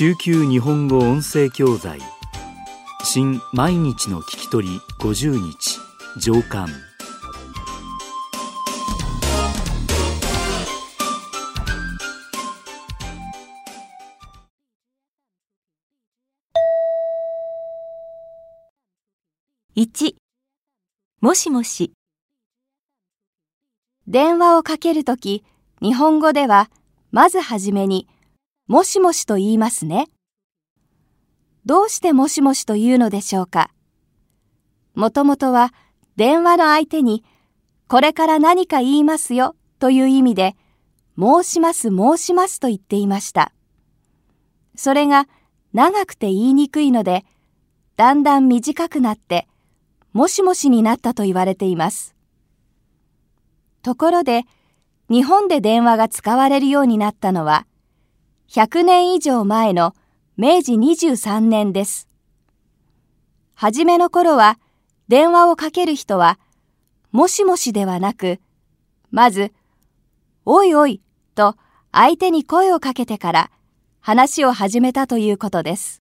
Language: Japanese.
中級日本語音声教材。新毎日の聞き取り50日。上巻。1もしもし。電話をかけるとき日本語ではまずはじめにもしもしと言いますね。どうしてもしもしと言うのでしょうかもともとは電話の相手にこれから何か言いますよという意味で申します申しますと言っていました。それが長くて言いにくいのでだんだん短くなってもしもしになったと言われています。ところで、日本で電話が使われるようになったのは、100年以上前の明治23年です。はじめの頃は、電話をかける人は、もしもしではなく、まず、おいおいと相手に声をかけてから話を始めたということです。